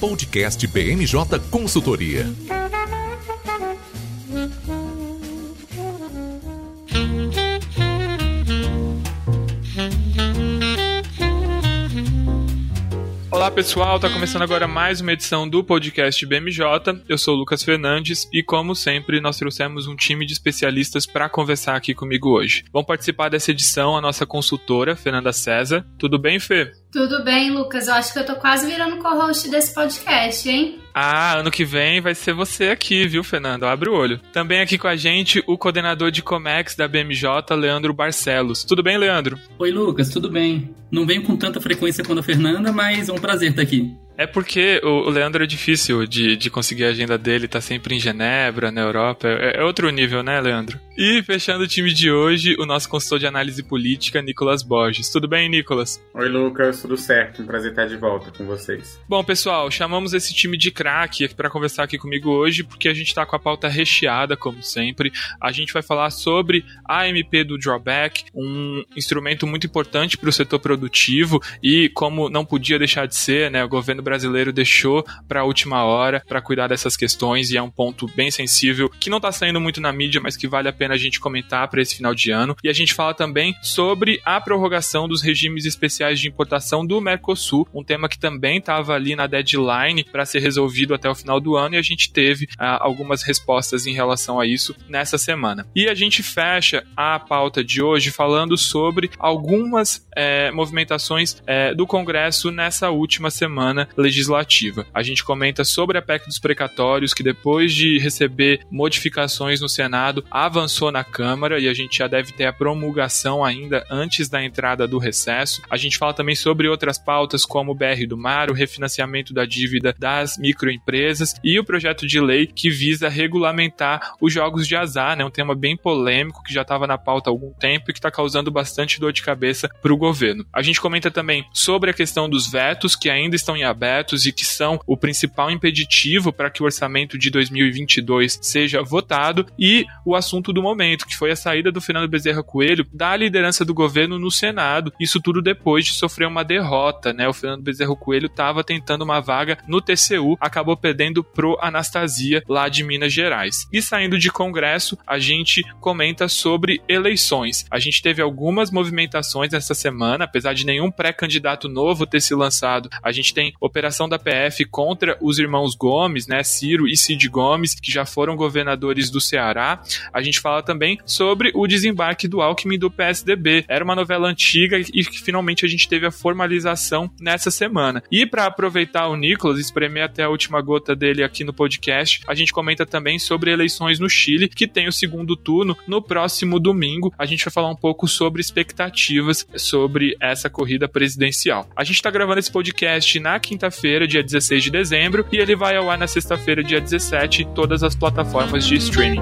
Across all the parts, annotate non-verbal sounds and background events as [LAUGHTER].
Podcast BMJ Consultoria. Olá pessoal, tá começando agora mais uma edição do podcast BMJ. Eu sou o Lucas Fernandes e, como sempre, nós trouxemos um time de especialistas para conversar aqui comigo hoje. Vão participar dessa edição a nossa consultora, Fernanda César. Tudo bem, Fê? Tudo bem, Lucas. Eu acho que eu tô quase virando co-host desse podcast, hein? Ah, ano que vem vai ser você aqui, viu, Fernando? Abre o olho. Também aqui com a gente o coordenador de Comex da BMJ, Leandro Barcelos. Tudo bem, Leandro? Oi, Lucas, tudo bem? Não venho com tanta frequência quanto a Fernanda, mas é um prazer estar aqui. É porque o Leandro é difícil de, de conseguir a agenda dele, tá sempre em Genebra, na Europa. É, é, outro nível, né, Leandro? E fechando o time de hoje, o nosso consultor de análise política, Nicolas Borges. Tudo bem, Nicolas? Oi, Lucas, tudo certo. Um prazer estar de volta com vocês. Bom, pessoal, chamamos esse time de craque para conversar aqui comigo hoje, porque a gente tá com a pauta recheada, como sempre. A gente vai falar sobre a MP do Drawback, um instrumento muito importante para o setor produtivo e, como não podia deixar de ser, né, o governo brasileiro deixou para a última hora para cuidar dessas questões e é um ponto bem sensível que não está saindo muito na mídia, mas que vale a pena a gente comentar para esse final de ano. E a gente fala também sobre a prorrogação dos regimes especiais de importação do Mercosul, um tema que também estava ali na deadline para ser resolvido até o final do ano e a gente teve ah, algumas respostas em relação a isso nessa semana. E a gente fecha a pauta de hoje falando sobre algumas é, movimentações é, do Congresso nessa última semana legislativa. A gente comenta sobre a PEC dos precatórios, que depois de receber modificações no Senado, avançou na Câmara e a gente já deve ter a promulgação ainda antes da entrada do recesso. A gente fala também sobre outras pautas, como o BR do Mar, o refinanciamento da dívida das microempresas e o projeto de lei que visa regulamentar os jogos de azar, né? Um tema bem polêmico que já estava na pauta há algum tempo e que está causando bastante dor de cabeça para o governo. A gente comenta também sobre a questão dos vetos que ainda estão em aberto e que são o principal impeditivo para que o orçamento de 2022 seja votado e o assunto do momento, que foi a saída do Fernando Bezerra Coelho da liderança do governo no Senado. Isso tudo depois de sofrer uma derrota, né? O Fernando Bezerra Coelho estava tentando uma vaga no TCU, acabou perdendo pro Anastasia lá de Minas Gerais. E saindo de Congresso, a gente comenta sobre eleições. A gente teve algumas movimentações essa semana, apesar de nenhum pré-candidato novo ter se lançado. A gente tem operação da PF contra os irmãos Gomes, né, Ciro e Cid Gomes, que já foram governadores do Ceará. A gente fala também sobre o desembarque do Alckmin do PSDB. Era uma novela antiga e que finalmente a gente teve a formalização nessa semana. E para aproveitar o Nicolas, espremer até a última gota dele aqui no podcast, a gente comenta também sobre eleições no Chile, que tem o segundo turno no próximo domingo. A gente vai falar um pouco sobre expectativas sobre essa corrida presidencial. A gente está gravando esse podcast na quinta-feira, dia 16 de dezembro, e ele vai ao ar na sexta-feira, dia 17, em todas as plataformas de streaming.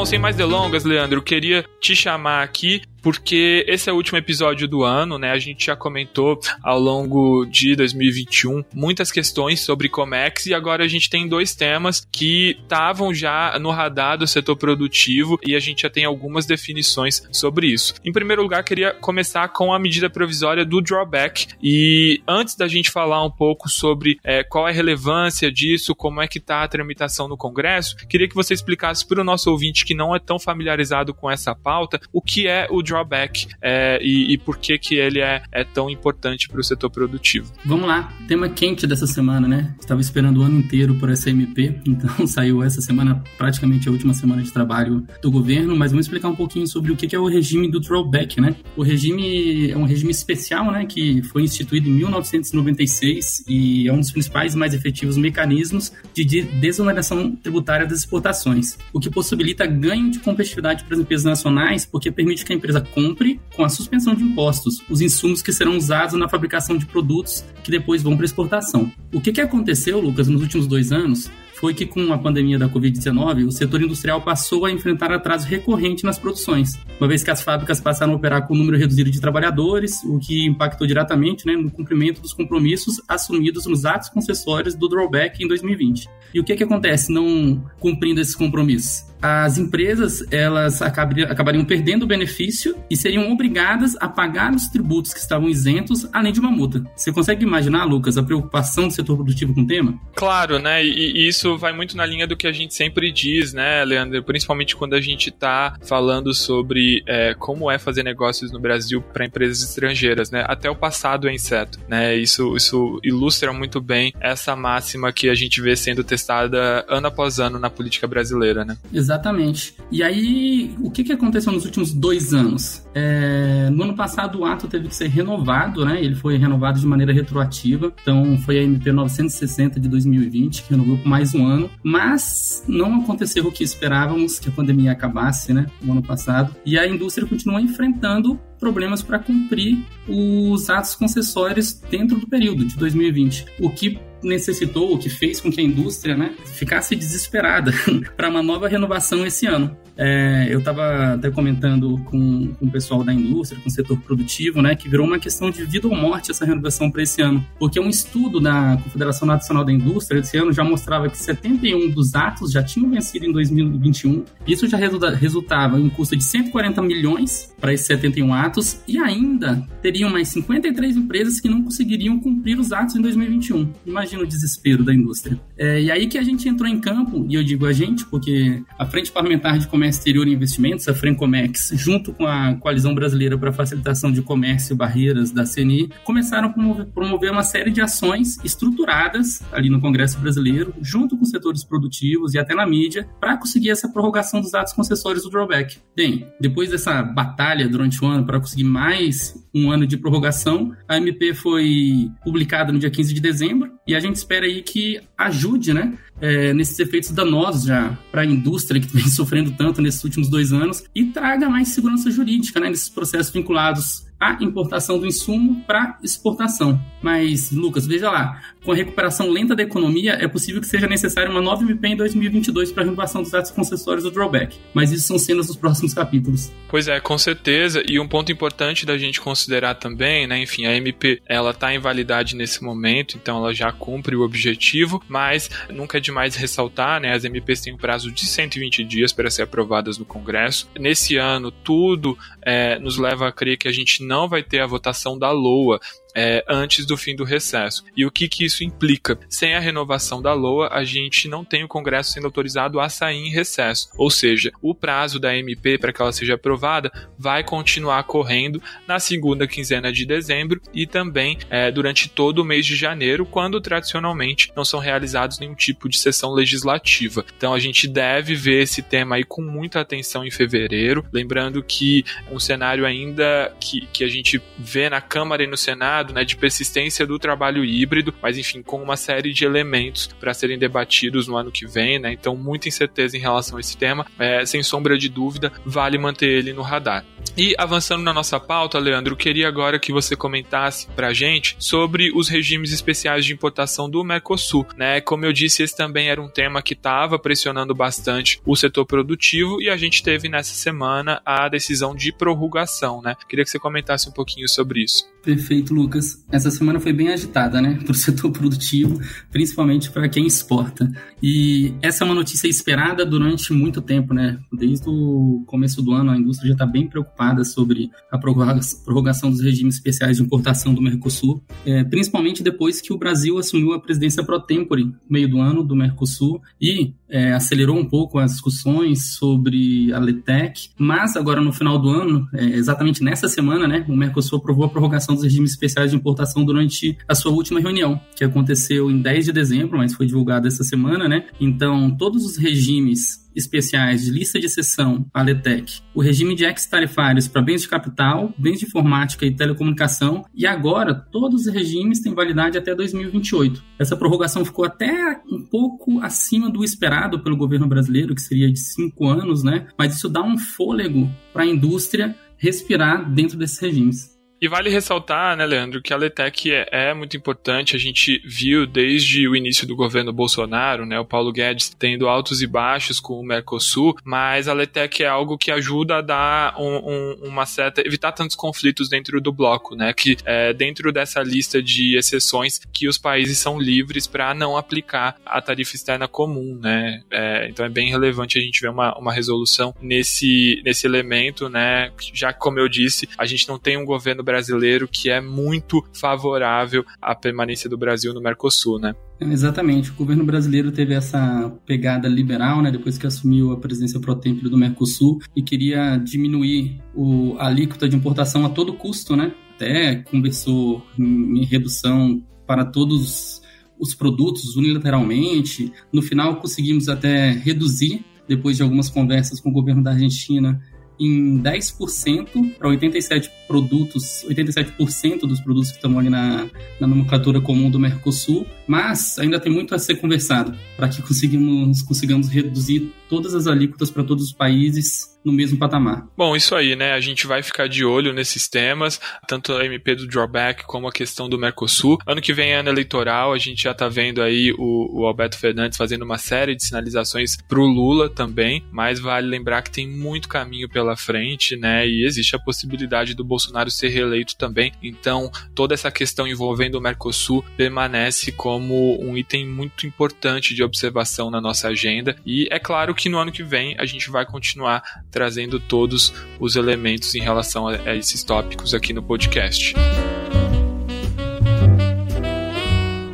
Bom, sem mais delongas, Leandro, queria te chamar aqui porque esse é o último episódio do ano, né? A gente já comentou ao longo de 2021 muitas questões sobre Comex e agora a gente tem dois temas que estavam já no radar do setor produtivo e a gente já tem algumas definições sobre isso. Em primeiro lugar, queria começar com a medida provisória do drawback e antes da gente falar um pouco sobre é, qual é a relevância disso, como é que está a tramitação no Congresso, queria que você explicasse para o nosso ouvinte que não é tão familiarizado com essa pauta o que é o drawback é, e, e, por que, que ele é, é tão importante para o setor produtivo. Vamos lá, tema quente dessa semana, né? Estava esperando o ano inteiro por essa MP, [LAUGHS] então saiu essa semana praticamente a última semana de trabalho do governo, mas vamos explicar um pouquinho sobre o que é o regime do drawback, né? O regime é um regime especial, né, que foi instituído em 1996 e é um dos principais e mais efetivos mecanismos de desoneração tributária das exportações, o que possibilita ganho de competitividade para as empresas nacionais, porque permite que a empresa compre, com a suspensão de impostos, os insumos que serão usados na fabricação de produtos que depois vão para exportação. O que, que aconteceu, Lucas, nos últimos dois anos? Foi que com a pandemia da Covid-19, o setor industrial passou a enfrentar atraso recorrente nas produções, uma vez que as fábricas passaram a operar com um número reduzido de trabalhadores, o que impactou diretamente né, no cumprimento dos compromissos assumidos nos atos concessórios do drawback em 2020. E o que, que acontece não cumprindo esses compromissos? as empresas elas acabariam perdendo o benefício e seriam obrigadas a pagar os tributos que estavam isentos, além de uma multa. Você consegue imaginar, Lucas, a preocupação do setor produtivo com o tema? Claro, né? E, e isso vai muito na linha do que a gente sempre diz, né, Leandro? Principalmente quando a gente está falando sobre é, como é fazer negócios no Brasil para empresas estrangeiras, né? Até o passado é incerto, né? Isso, isso ilustra muito bem essa máxima que a gente vê sendo testada ano após ano na política brasileira, né? Exatamente. E aí, o que, que aconteceu nos últimos dois anos? É, no ano passado, o ato teve que ser renovado, né? Ele foi renovado de maneira retroativa. Então, foi a MP 960 de 2020 que renovou por mais um ano. Mas não aconteceu o que esperávamos, que a pandemia acabasse, né? No ano passado. E a indústria continua enfrentando problemas para cumprir os atos concessórios dentro do período de 2020, o que necessitou, o que fez com que a indústria né, ficasse desesperada [LAUGHS] para uma nova renovação esse ano. É, eu estava até comentando com, com o pessoal da indústria, com o setor produtivo, né, que virou uma questão de vida ou morte essa renovação para esse ano. Porque um estudo da Confederação Nacional da Indústria esse ano já mostrava que 71 dos atos já tinham vencido em 2021. Isso já resulta, resultava em um custo de 140 milhões para esses 71 atos e ainda teriam mais 53 empresas que não conseguiriam cumprir os atos em 2021. Imagina o desespero da indústria. É, e aí que a gente entrou em campo, e eu digo a gente, porque a Frente Parlamentar de Comércio Exterior e Investimentos, a Frencomex, junto com a Coalizão Brasileira para a Facilitação de Comércio e Barreiras da CNI, começaram a promover uma série de ações estruturadas ali no Congresso Brasileiro, junto com setores produtivos e até na mídia, para conseguir essa prorrogação dos atos concessórios do drawback. Bem, depois dessa batalha durante o ano para conseguir mais um ano de prorrogação, a MP foi publicada no dia 15 de dezembro e a gente espera aí que ajude, né, é, nesses efeitos danosos já para a indústria que vem [LAUGHS] sofrendo tanto nesses últimos dois anos e traga mais segurança jurídica né, nesses processos vinculados a importação do insumo para exportação. Mas, Lucas, veja lá, com a recuperação lenta da economia, é possível que seja necessária uma nova MP em 2022 para a renovação dos atos concessórios do drawback. Mas isso são cenas dos próximos capítulos. Pois é, com certeza. E um ponto importante da gente considerar também, né? Enfim, a MP ela está em validade nesse momento, então ela já cumpre o objetivo, mas nunca é demais ressaltar, né? As MPs têm um prazo de 120 dias para ser aprovadas no Congresso. Nesse ano, tudo é, nos leva a crer que a gente não vai ter a votação da LOA é, antes do fim do recesso. E o que, que isso implica? Sem a renovação da LOA, a gente não tem o Congresso sendo autorizado a sair em recesso. Ou seja, o prazo da MP para que ela seja aprovada vai continuar correndo na segunda quinzena de dezembro e também é, durante todo o mês de janeiro, quando tradicionalmente não são realizados nenhum tipo de sessão legislativa. Então a gente deve ver esse tema aí com muita atenção em fevereiro. Lembrando que um cenário ainda que, que a gente vê na Câmara e no Senado né, de persistência do trabalho híbrido, mas enfim, com uma série de elementos para serem debatidos no ano que vem, né? Então, muita incerteza em relação a esse tema. É, sem sombra de dúvida, vale manter ele no radar. E avançando na nossa pauta, Leandro, queria agora que você comentasse pra gente sobre os regimes especiais de importação do Mercosul, né? Como eu disse, esse também era um tema que estava pressionando bastante o setor produtivo e a gente teve nessa semana a decisão de prorrogação, né? Queria que você comentasse um pouquinho sobre isso. Perfeito, Lucas. Essa semana foi bem agitada, né, [LAUGHS] para o setor produtivo, principalmente para quem exporta. E essa é uma notícia esperada durante muito tempo, né? Desde o começo do ano, a indústria já está bem preocupada sobre a prorrogação dos regimes especiais de importação do Mercosul, é, principalmente depois que o Brasil assumiu a presidência pro tempore no meio do ano do Mercosul e é, acelerou um pouco as discussões sobre a LETEC, mas agora no final do ano, é, exatamente nessa semana, né, o Mercosul aprovou a prorrogação dos regimes especiais de importação durante a sua última reunião, que aconteceu em 10 de dezembro, mas foi divulgada essa semana, né? Então, todos os regimes especiais de lista de exceção, a LETEC, o regime de ex-tarifários para bens de capital, bens de informática e telecomunicação, e agora todos os regimes têm validade até 2028. Essa prorrogação ficou até um pouco acima do esperado pelo governo brasileiro, que seria de cinco anos, né? Mas isso dá um fôlego para a indústria respirar dentro desses regimes. E vale ressaltar, né, Leandro, que a Letec é, é, muito importante. A gente viu desde o início do governo Bolsonaro, né, o Paulo Guedes tendo altos e baixos com o Mercosul, mas a Letec é algo que ajuda a dar um, um, uma certa. evitar tantos conflitos dentro do bloco, né? Que é dentro dessa lista de exceções que os países são livres para não aplicar a tarifa externa comum, né? É, então é bem relevante a gente ver uma, uma resolução nesse, nesse elemento, né? Já que, como eu disse, a gente não tem um governo brasileiro que é muito favorável à permanência do Brasil no Mercosul, né? Exatamente. O governo brasileiro teve essa pegada liberal, né, depois que assumiu a presidência pro templo do Mercosul e queria diminuir o, a alíquota de importação a todo custo, né? Até conversou em redução para todos os produtos unilateralmente. No final conseguimos até reduzir depois de algumas conversas com o governo da Argentina em 10% para 87 produtos, 87% dos produtos que estão ali na, na nomenclatura comum do Mercosul, mas ainda tem muito a ser conversado para que consigamos, consigamos reduzir todas as alíquotas para todos os países no mesmo patamar. Bom, isso aí, né? A gente vai ficar de olho nesses temas, tanto a MP do drawback como a questão do Mercosul. Ano que vem é ano eleitoral, a gente já tá vendo aí o, o Alberto Fernandes fazendo uma série de sinalizações pro Lula também, mas vale lembrar que tem muito caminho pela frente, né? E existe a possibilidade do Bolsonaro ser reeleito também. Então, toda essa questão envolvendo o Mercosul permanece como um item muito importante de observação na nossa agenda. E é claro que no ano que vem a gente vai continuar trazendo todos os elementos em relação a esses tópicos aqui no podcast.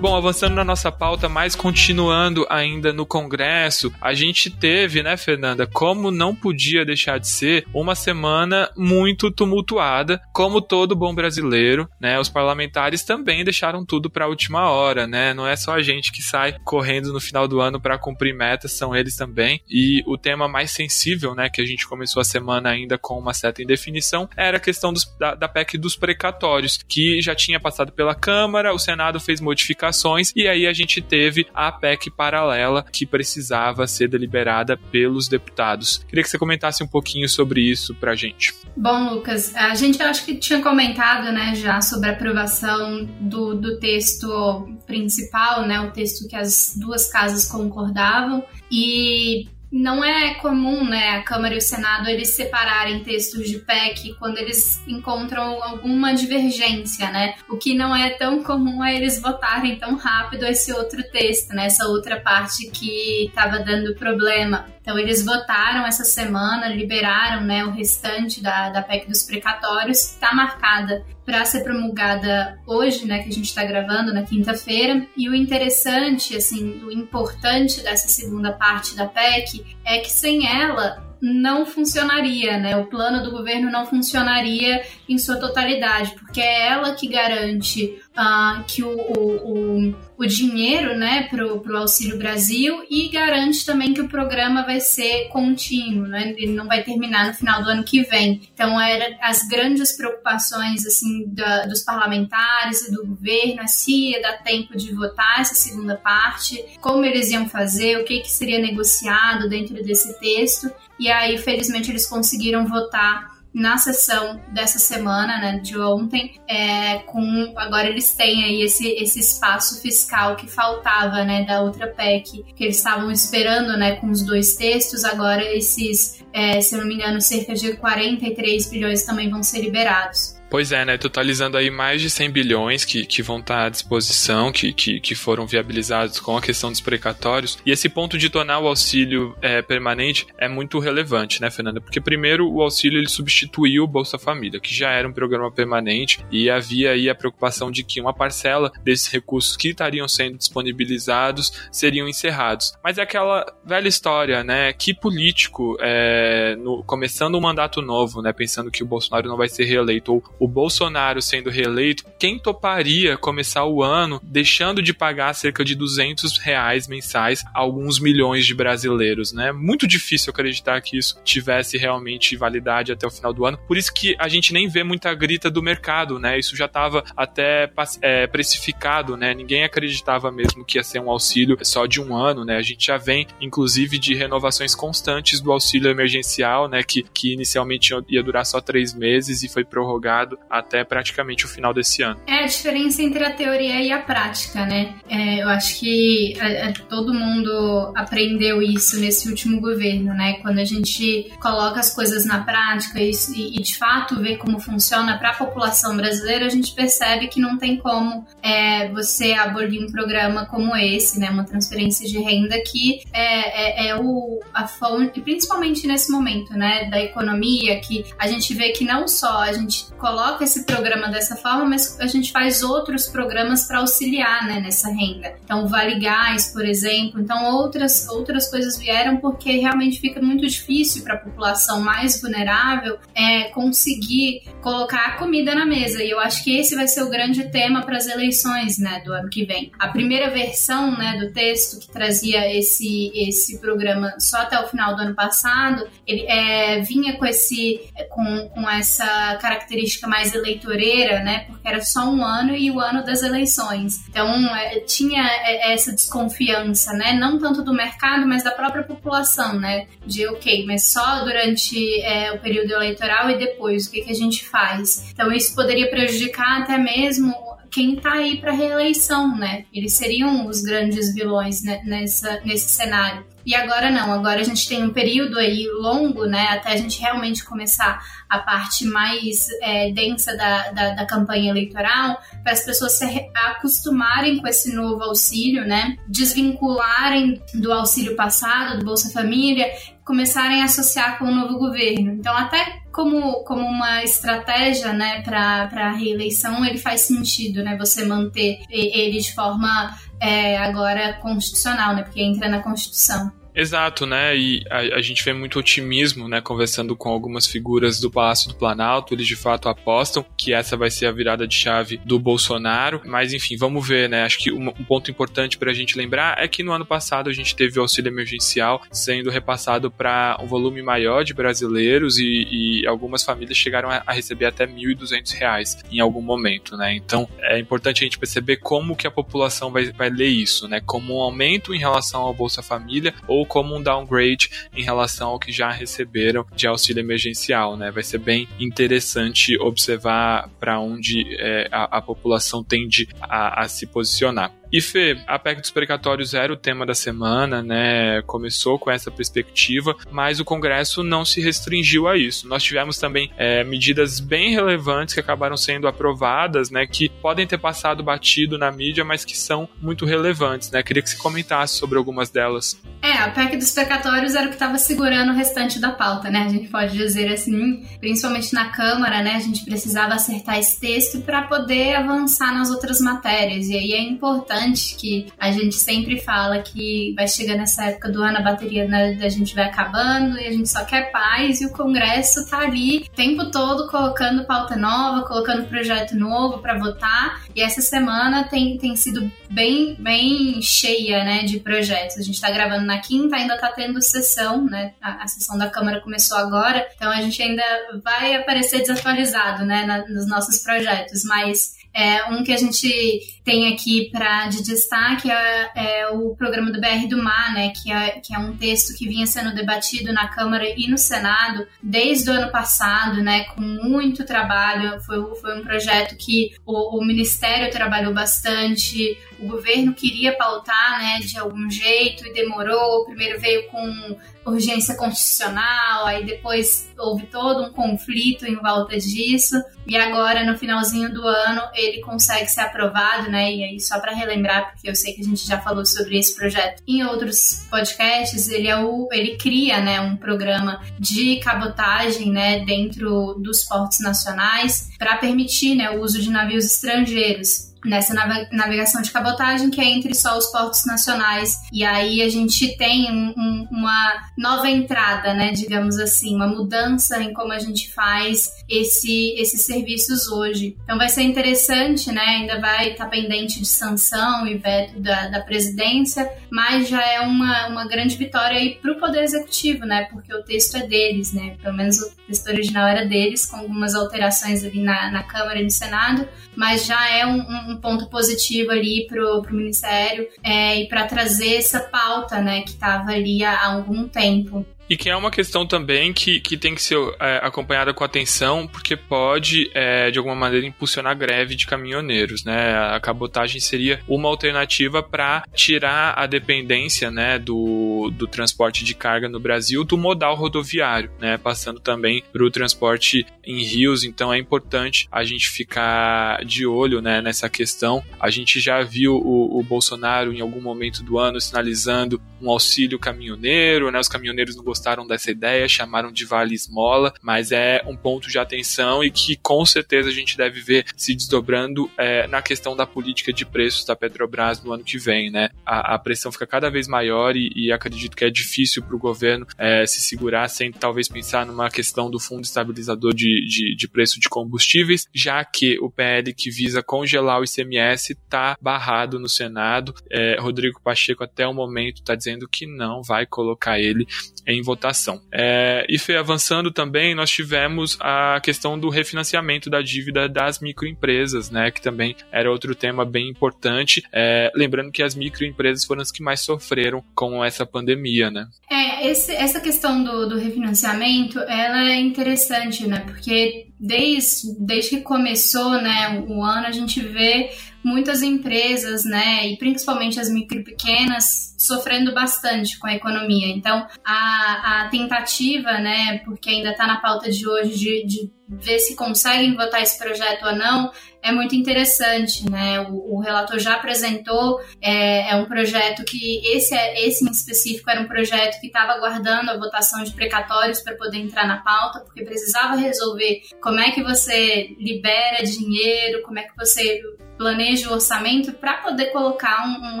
Bom, avançando na nossa pauta, mas continuando ainda no Congresso, a gente teve, né, Fernanda, como não podia deixar de ser, uma semana muito tumultuada, como todo bom brasileiro, né? Os parlamentares também deixaram tudo para a última hora, né? Não é só a gente que sai correndo no final do ano para cumprir metas, são eles também. E o tema mais sensível, né, que a gente começou a semana ainda com uma certa indefinição, era a questão dos, da, da PEC dos precatórios, que já tinha passado pela Câmara, o Senado fez modificações e aí a gente teve a PEC paralela que precisava ser deliberada pelos deputados. Queria que você comentasse um pouquinho sobre isso pra gente. Bom, Lucas, a gente acho que tinha comentado, né, já sobre a aprovação do, do texto principal, né, o texto que as duas casas concordavam, e não é comum, né, a Câmara e o Senado eles separarem textos de PEC quando eles encontram alguma divergência, né? O que não é tão comum é eles votarem tão rápido esse outro texto, né? Essa outra parte que estava dando problema. Então eles votaram essa semana, liberaram, né, o restante da, da PEC dos precatórios, que está marcada para ser promulgada hoje, né, que a gente está gravando na quinta-feira. E o interessante, assim, o importante dessa segunda parte da PEC é que sem ela não funcionaria, né? O plano do governo não funcionaria em sua totalidade, porque é ela que garante uh, que o, o, o, o, dinheiro, né, pro, pro Auxílio Brasil e garante também que o programa vai ser contínuo, né? Ele não vai terminar no final do ano que vem. Então, era as grandes preocupações, assim, da, dos parlamentares e do governo, é se ia dar tempo de votar essa segunda parte, como eles iam fazer, o que, que seria negociado dentro desse texto. E aí, felizmente, eles conseguiram votar na sessão dessa semana, né, de ontem, é, com agora eles têm aí esse, esse espaço fiscal que faltava, né, da outra PEC, que eles estavam esperando, né, com os dois textos, agora esses, é, se eu não me engano, cerca de 43 bilhões também vão ser liberados. Pois é, né? Totalizando aí mais de 100 bilhões que, que vão estar à disposição, que, que, que foram viabilizados com a questão dos precatórios. E esse ponto de tornar o auxílio é, permanente é muito relevante, né, Fernanda? Porque primeiro o auxílio ele substituiu o Bolsa Família, que já era um programa permanente e havia aí a preocupação de que uma parcela desses recursos que estariam sendo disponibilizados seriam encerrados. Mas é aquela velha história, né? Que político, é, no, começando um mandato novo, né? Pensando que o Bolsonaro não vai ser reeleito o Bolsonaro sendo reeleito, quem toparia começar o ano deixando de pagar cerca de 200 reais mensais a alguns milhões de brasileiros, né? Muito difícil acreditar que isso tivesse realmente validade até o final do ano. Por isso que a gente nem vê muita grita do mercado, né? Isso já estava até é, precificado, né? Ninguém acreditava mesmo que ia ser um auxílio só de um ano, né? A gente já vem, inclusive, de renovações constantes do auxílio emergencial, né? Que, que inicialmente ia durar só três meses e foi prorrogado até praticamente o final desse ano. É a diferença entre a teoria e a prática, né? É, eu acho que é, é, todo mundo aprendeu isso nesse último governo, né? Quando a gente coloca as coisas na prática e, e de fato vê como funciona para a população brasileira, a gente percebe que não tem como é, você abolir um programa como esse, né? Uma transferência de renda que é, é, é o, a fonte, principalmente nesse momento, né? Da economia, que a gente vê que não só a gente coloca esse programa dessa forma, mas a gente faz outros programas para auxiliar né, nessa renda. Então, o Vale Gás, por exemplo. Então, outras, outras coisas vieram porque realmente fica muito difícil para a população mais vulnerável é, conseguir colocar a comida na mesa. E eu acho que esse vai ser o grande tema para as eleições né, do ano que vem. A primeira versão né, do texto que trazia esse, esse programa só até o final do ano passado, ele é, vinha com, esse, com, com essa característica mais eleitoreira, né, porque era só um ano e o ano das eleições. Então, é, tinha é, essa desconfiança, né, não tanto do mercado, mas da própria população, né, de ok, mas só durante é, o período eleitoral e depois, o que, que a gente faz? Então, isso poderia prejudicar até mesmo quem está aí para reeleição, né? Eles seriam os grandes vilões né, nessa, nesse cenário. E agora não, agora a gente tem um período aí longo, né, até a gente realmente começar a parte mais é, densa da, da, da, campanha eleitoral, para as pessoas se acostumarem com esse novo auxílio, né, desvincularem do auxílio passado, do Bolsa Família, começarem a associar com o novo governo. Então, até como, como uma estratégia né, para a reeleição, ele faz sentido, né, você manter ele de forma é, agora constitucional, né? Porque entra na Constituição. Exato, né? E a, a, gente vê muito otimismo, né? Conversando com algumas figuras do Palácio do Planalto, eles de fato apostam que essa vai ser a virada de chave do Bolsonaro. Mas enfim, vamos ver, né? Acho que um, um ponto importante para a gente lembrar é que no ano passado a gente teve o auxílio emergencial sendo repassado para um volume maior de brasileiros e, e algumas famílias chegaram a, a receber até R$ 1.200 em algum momento, né? Então é importante a gente perceber como que a população vai, vai ler isso, né? Como um aumento em relação ao Bolsa Família ou como um downgrade em relação ao que já receberam de auxílio emergencial, né? Vai ser bem interessante observar para onde é, a, a, população tende a, a se posicionar. E Fê, a PEC dos precatórios era o tema da semana, né? Começou com essa perspectiva, mas o Congresso não se restringiu a isso. Nós tivemos também é, medidas bem relevantes que acabaram sendo aprovadas, né? Que podem ter passado batido na mídia, mas que são muito relevantes, né? Queria que você comentasse sobre algumas delas. É, a PEC dos precatórios era o que estava segurando o restante da pauta, né? A gente pode dizer assim, principalmente na Câmara, né? A gente precisava acertar esse texto para poder avançar nas outras matérias. E aí é importante que a gente sempre fala que vai chegar nessa época do ano, a bateria né, da gente vai acabando e a gente só quer paz e o Congresso tá ali o tempo todo colocando pauta nova, colocando projeto novo para votar. E essa semana tem, tem sido bem, bem cheia né, de projetos. A gente está gravando na quinta, ainda está tendo sessão, né? A, a, sessão da Câmara começou agora, então a gente ainda vai aparecer desatualizado né, na, nos nossos projetos, mas é, um que a gente tem aqui para de destaque é, é, o programa do BR do Mar, né, que é, que é um texto que vinha sendo debatido na Câmara e no Senado desde o ano passado, né, com muito trabalho. Foi, foi um projeto que o, o Ministério trabalhou bastante, o governo queria pautar, né, de algum jeito e demorou. Primeiro veio com urgência constitucional, aí depois houve todo um conflito em volta disso, e agora no finalzinho do ano ele consegue ser aprovado, né? E aí só para relembrar, porque eu sei que a gente já falou sobre esse projeto em outros podcasts, ele é o ele cria, né, um programa de cabotagem, né, dentro dos portos nacionais para permitir, né, o uso de navios estrangeiros nessa navegação de cabotagem que é entre só os portos nacionais e aí a gente tem um, um, uma nova entrada, né, digamos assim, uma mudança em como a gente faz esse, esses serviços hoje. Então vai ser interessante, né, ainda vai estar tá pendente de sanção e veto da, da presidência, mas já é uma, uma grande vitória aí para o Poder Executivo, né, porque o texto é deles, né, pelo menos o texto original era deles, com algumas alterações ali na, na Câmara e no Senado, mas já é um, um ponto positivo ali pro, pro Ministério é, e para trazer essa pauta, né, que estava ali há algum tempo. E que é uma questão também que, que tem que ser é, acompanhada com atenção, porque pode, é, de alguma maneira, impulsionar a greve de caminhoneiros, né? A cabotagem seria uma alternativa para tirar a dependência, né, do, do transporte de carga no Brasil do modal rodoviário, né? Passando também para o transporte em rios, então é importante a gente ficar de olho, né, nessa questão. A gente já viu o, o Bolsonaro em algum momento do ano sinalizando um auxílio caminhoneiro, né? Os caminhoneiros não gostaram dessa ideia, chamaram de vale esmola, mas é um ponto de atenção e que com certeza a gente deve ver se desdobrando é, na questão da política de preços da Petrobras no ano que vem, né? A, a pressão fica cada vez maior e, e acredito que é difícil para o governo é, se segurar sem talvez pensar numa questão do fundo estabilizador de, de, de preço de combustíveis, já que o PL que visa congelar o ICMS está barrado no Senado. É, Rodrigo Pacheco até o momento está dizendo que não vai colocar ele em votação. É, e foi avançando também, nós tivemos a questão do refinanciamento da dívida das microempresas, né, que também era outro tema bem importante. É, lembrando que as microempresas foram as que mais sofreram com essa pandemia, né? É, esse, essa questão do, do refinanciamento, ela é interessante, né, porque desde, desde que começou, né, o ano, a gente vê muitas empresas, né, e principalmente as micro e pequenas, sofrendo bastante com a economia. Então, a, a tentativa, né, porque ainda está na pauta de hoje, de, de ver se conseguem votar esse projeto ou não, é muito interessante, né? O, o relator já apresentou, é, é, um projeto que esse, é, esse em específico era um projeto que estava aguardando a votação de precatórios para poder entrar na pauta, porque precisava resolver como é que você libera dinheiro, como é que você planeja o orçamento para poder colocar um, um,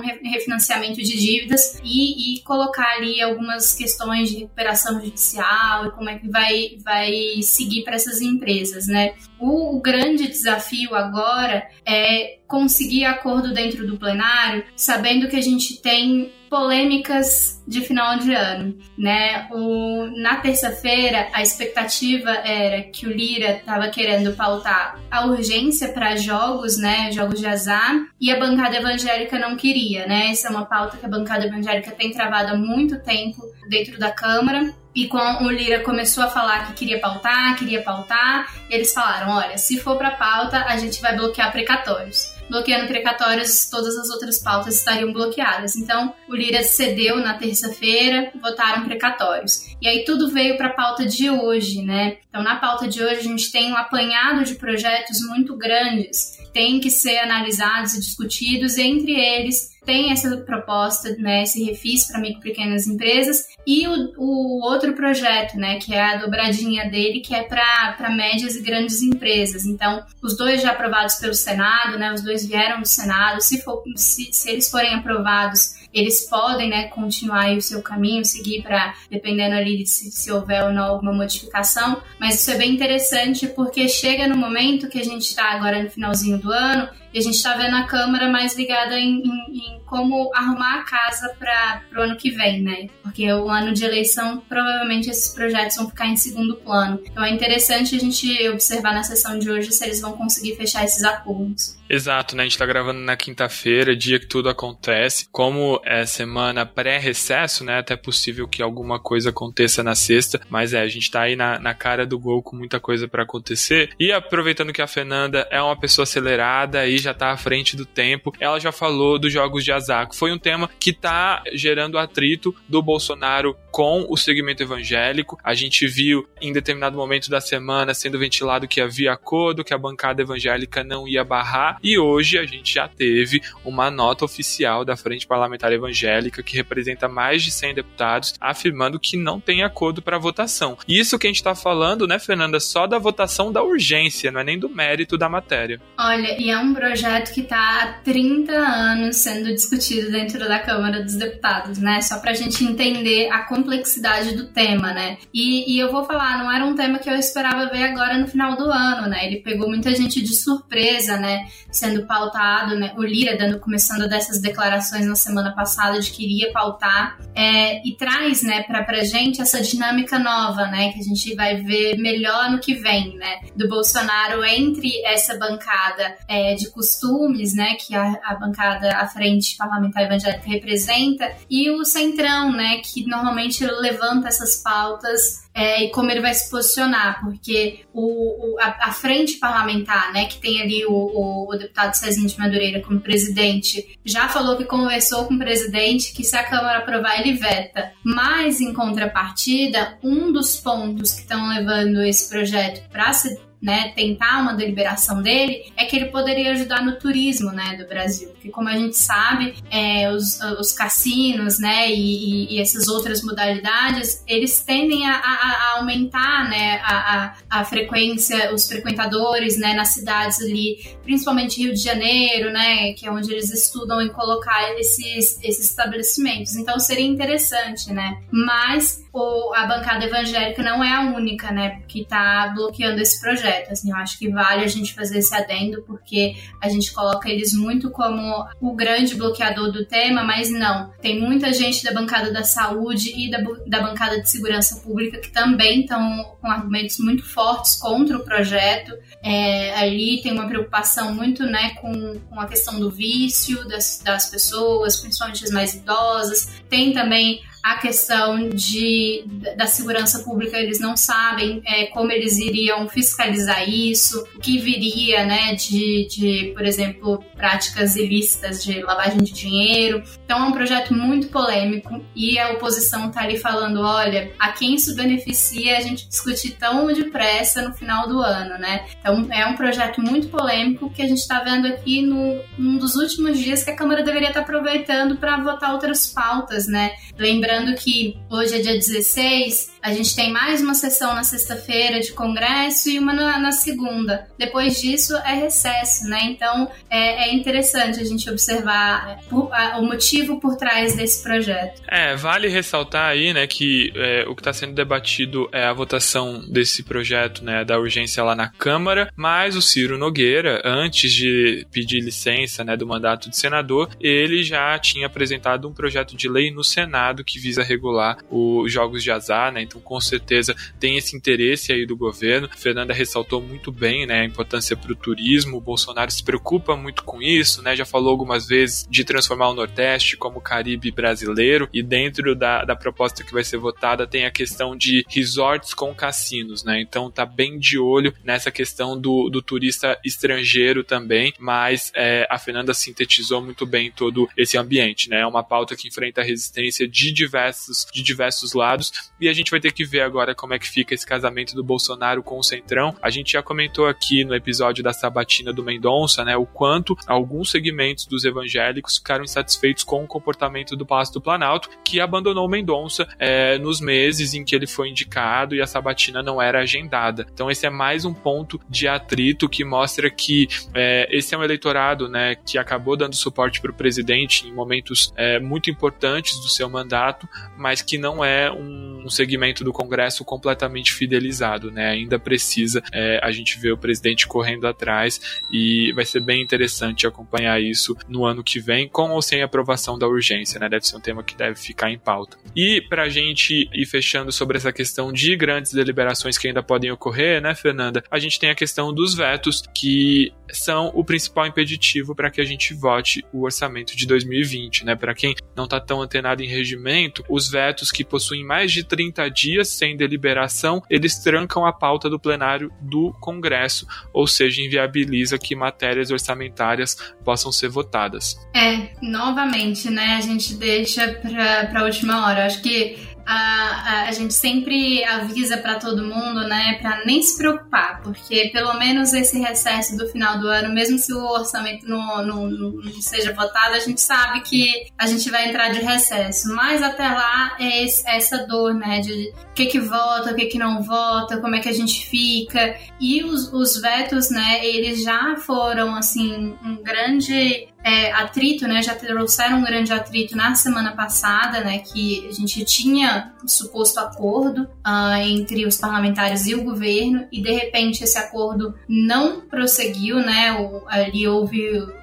refinanciamento de dívidas e, e, colocar ali algumas questões de recuperação judicial e como é que vai, vai seguir para essas empresas, né? O, o grande desafio agora é conseguir acordo dentro do plenário, sabendo que a gente tem polêmicas de final de ano, né? O, na terça-feira, a expectativa era que o Lira estava querendo pautar a urgência para jogos, né? Jogos de azar, e a bancada evangélica não queria, né? Essa é uma pauta que a bancada evangélica tem travado há muito tempo dentro da Câmara. E quando o Lira começou a falar que queria pautar, queria pautar, eles falaram: olha, se for para pauta, a gente vai bloquear precatórios. Bloqueando precatórios, todas as outras pautas estariam bloqueadas. Então, o Lira cedeu na terça-feira, votaram precatórios. E aí tudo veio para a pauta de hoje, né? Então, na pauta de hoje, a gente tem um apanhado de projetos muito grandes que têm que ser analisados e discutidos, entre eles tem essa proposta, né, esse refis para micro e pequenas empresas, e o, o, outro projeto, né, que é a dobradinha dele, que é para médias e grandes empresas. Então, os dois já aprovados pelo Senado, né, os dois vieram do Senado, se, for, se, se eles forem aprovados, eles podem né, continuar o seu caminho, seguir para, dependendo ali de se, se houver ou não alguma modificação, mas isso é bem interessante porque chega no momento que a gente está agora no finalzinho do ano e a gente está vendo a Câmara mais ligada em, em, em como arrumar a casa para o ano que vem, né? Porque o ano de eleição, provavelmente esses projetos vão ficar em segundo plano. Então é interessante a gente observar na sessão de hoje se eles vão conseguir fechar esses acordos. Exato, né? A gente tá gravando na quinta-feira, dia que tudo acontece. Como é semana pré-recesso, né? Até possível que alguma coisa aconteça na sexta, mas é, a gente tá aí na, na cara do gol com muita coisa para acontecer. E aproveitando que a Fernanda é uma pessoa acelerada e já tá à frente do tempo, ela já falou dos jogos de azar, que foi um tema que tá gerando atrito do Bolsonaro com o segmento evangélico. A gente viu em determinado momento da semana sendo ventilado que havia acordo, que a bancada evangélica não ia barrar e hoje a gente já teve uma nota oficial da Frente Parlamentar Evangélica que representa mais de 100 deputados afirmando que não tem acordo para votação. Isso que a gente está falando, né, Fernanda, só da votação da urgência, não é nem do mérito da matéria. Olha, e é um projeto que está há 30 anos sendo discutido dentro da Câmara dos Deputados, né? Só para a gente entender a complexidade do tema, né? E, e eu vou falar, não era um tema que eu esperava ver agora no final do ano, né? Ele pegou muita gente de surpresa, né? Sendo pautado, né? O Lira dando, começando dessas declarações na semana passada de que iria pautar é, e traz, né, para pra gente essa dinâmica nova, né? Que a gente vai ver melhor no que vem, né? Do Bolsonaro entre essa bancada é, de costumes, né? Que a, a bancada à frente parlamentar evangélica representa, e o Centrão, né, que normalmente levanta essas pautas é, e como ele vai se posicionar, porque o, o a, a, frente parlamentar, né, que tem ali o, o, o, deputado Cezinho de Madureira como presidente, já falou que conversou com o presidente que se a Câmara aprovar ele veta, mas em contrapartida, um dos pontos que estão levando esse projeto para se né, tentar uma deliberação dele, é que ele poderia ajudar no turismo, né, do Brasil. Porque como a gente sabe, é, os, os cassinos, né, e, e, essas outras modalidades, eles tendem a, a, a aumentar, né, a, a, frequência, os frequentadores, né, nas cidades ali, principalmente Rio de Janeiro, né, que é onde eles estudam em colocar esses, esses estabelecimentos. Então seria interessante, né, mas o, a bancada evangélica não é a única, né, que está bloqueando esse projeto. Assim, eu acho que vale a gente fazer esse adendo, porque a gente coloca eles muito como o grande bloqueador do tema, mas não. Tem muita gente da bancada da saúde e da, da bancada de segurança pública que também estão com argumentos muito fortes contra o projeto. É, ali tem uma preocupação muito, né, com, com a questão do vício das, das pessoas, principalmente as mais idosas. Tem também a questão de, da segurança pública, eles não sabem é, como eles iriam fiscalizar isso, o que viria né, de, de, por exemplo, práticas ilícitas de lavagem de dinheiro. Então é um projeto muito polêmico e a oposição está ali falando: olha, a quem isso beneficia a gente discutir tão depressa no final do ano, né? Então é um projeto muito polêmico que a gente está vendo aqui no, num dos últimos dias que a Câmara deveria estar tá aproveitando para votar outras pautas, né? Lembrando Lembrando que hoje é dia 16, a gente tem mais uma sessão na sexta-feira de congresso e uma na, na, segunda. Depois disso é recesso, né? Então é, é interessante a gente observar é, por, a, o motivo por trás desse projeto. É, vale ressaltar aí, né, que é, o que está sendo debatido é a votação desse projeto, né, da urgência lá na Câmara, mas o Ciro Nogueira, antes de pedir licença, né, do mandato de senador, ele já tinha apresentado um projeto de lei no Senado que visa regular os jogos de azar, né? Então, com certeza, tem esse interesse aí do governo. A Fernanda ressaltou muito bem, né, a importância para o turismo. O Bolsonaro se preocupa muito com isso, né? Já falou algumas vezes de transformar o Nordeste como Caribe brasileiro. E dentro da, da proposta que vai ser votada tem a questão de resorts com cassinos, né? Então, tá bem de olho nessa questão do, do turista estrangeiro também. Mas é, a Fernanda sintetizou muito bem todo esse ambiente, né? É uma pauta que enfrenta a resistência de diversos de diversos lados. E a gente vai ter que ver agora como é que fica esse casamento do Bolsonaro com o Centrão. A gente já comentou aqui no episódio da sabatina do Mendonça, né, o quanto alguns segmentos dos evangélicos ficaram insatisfeitos com o comportamento do Palácio do Planalto, que abandonou Mendonça é, nos meses em que ele foi indicado e a sabatina não era agendada. Então esse é mais um ponto de atrito que mostra que é, esse é um eleitorado, né, que acabou dando suporte para o presidente em momentos é, muito importantes do seu mandato mas que não é um, um segmento do Congresso completamente fidelizado, né? Ainda precisa é, a gente ver o presidente correndo atrás e vai ser bem interessante acompanhar isso no ano que vem, com ou sem aprovação da urgência, né? Deve ser um tema que deve ficar em pauta. E para a gente ir fechando sobre essa questão de grandes deliberações que ainda podem ocorrer, né, Fernanda? A gente tem a questão dos vetos, que são o principal impeditivo para que a gente vote o orçamento de 2020, né? Para quem não está tão antenado em regimento, os vetos que possuem mais de 30 dias sem deliberação, eles trancam a pauta do plenário do Congresso, ou seja, inviabiliza que matérias orçamentárias possam ser votadas. É, novamente, né? A gente deixa para a última hora. Acho que a, a, a, gente sempre avisa para todo mundo, né, para nem se preocupar, porque pelo menos esse recesso do final do ano, mesmo se o orçamento não, não, não seja votado, a gente sabe que a gente vai entrar de recesso. Mas até lá é esse, essa dor, né, de o que que vota, o que que não vota, como é que a gente fica. E os, os vetos, né, eles já foram, assim, um grande é, atrito, né? Já trouxeram um grande atrito na semana passada, né? Que a gente tinha suposto acordo uh, entre os parlamentares e o governo e de repente esse acordo não prosseguiu, né? O, ali houve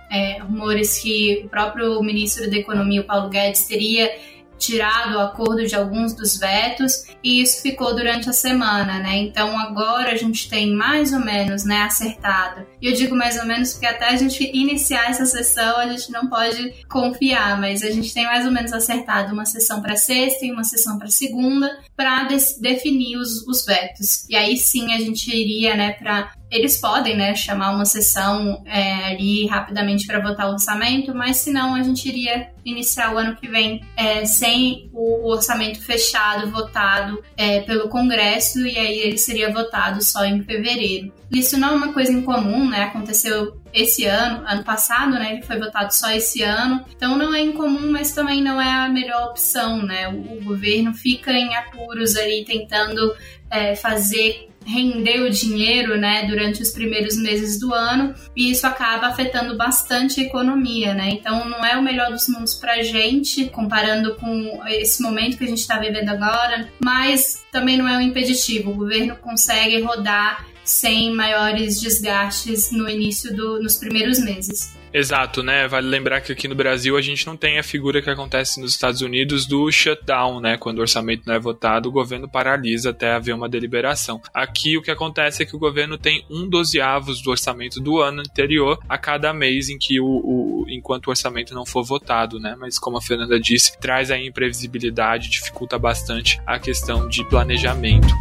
é, rumores que o próprio ministro da Economia, o Paulo Guedes, teria tirado o acordo de alguns dos vetos e isso ficou durante a semana, né? Então agora a gente tem mais ou menos, né, acertado. E eu digo mais ou menos porque até a gente iniciar essa sessão a gente não pode confiar, mas a gente tem mais ou menos acertado uma sessão para sexta e uma sessão para segunda para definir os, os vetos. E aí sim a gente iria, né, para eles podem, né, chamar uma sessão é, ali rapidamente para votar o orçamento, mas se não, a gente iria iniciar o ano que vem é, sem o orçamento fechado, votado é, pelo Congresso, e aí ele seria votado só em fevereiro. Isso não é uma coisa incomum, né? Aconteceu esse ano, ano passado, né? Ele foi votado só esse ano. Então não é incomum, mas também não é a melhor opção, né? O, o governo fica em apuros ali tentando é, fazer render o dinheiro, né, durante os primeiros meses do ano, e isso acaba afetando bastante a economia, né? Então não é o melhor dos mundos para a gente, comparando com esse momento que a gente está vivendo agora, mas também não é um impeditivo. O governo consegue rodar sem maiores desgastes no início do, nos primeiros meses. Exato, né? Vale lembrar que aqui no Brasil a gente não tem a figura que acontece nos Estados Unidos do shutdown, né? Quando o orçamento não é votado, o governo paralisa até haver uma deliberação. Aqui o que acontece é que o governo tem um dozeavos do orçamento do ano anterior a cada mês em que o, o enquanto o orçamento não for votado, né? Mas como a Fernanda disse, traz a imprevisibilidade, dificulta bastante a questão de planejamento.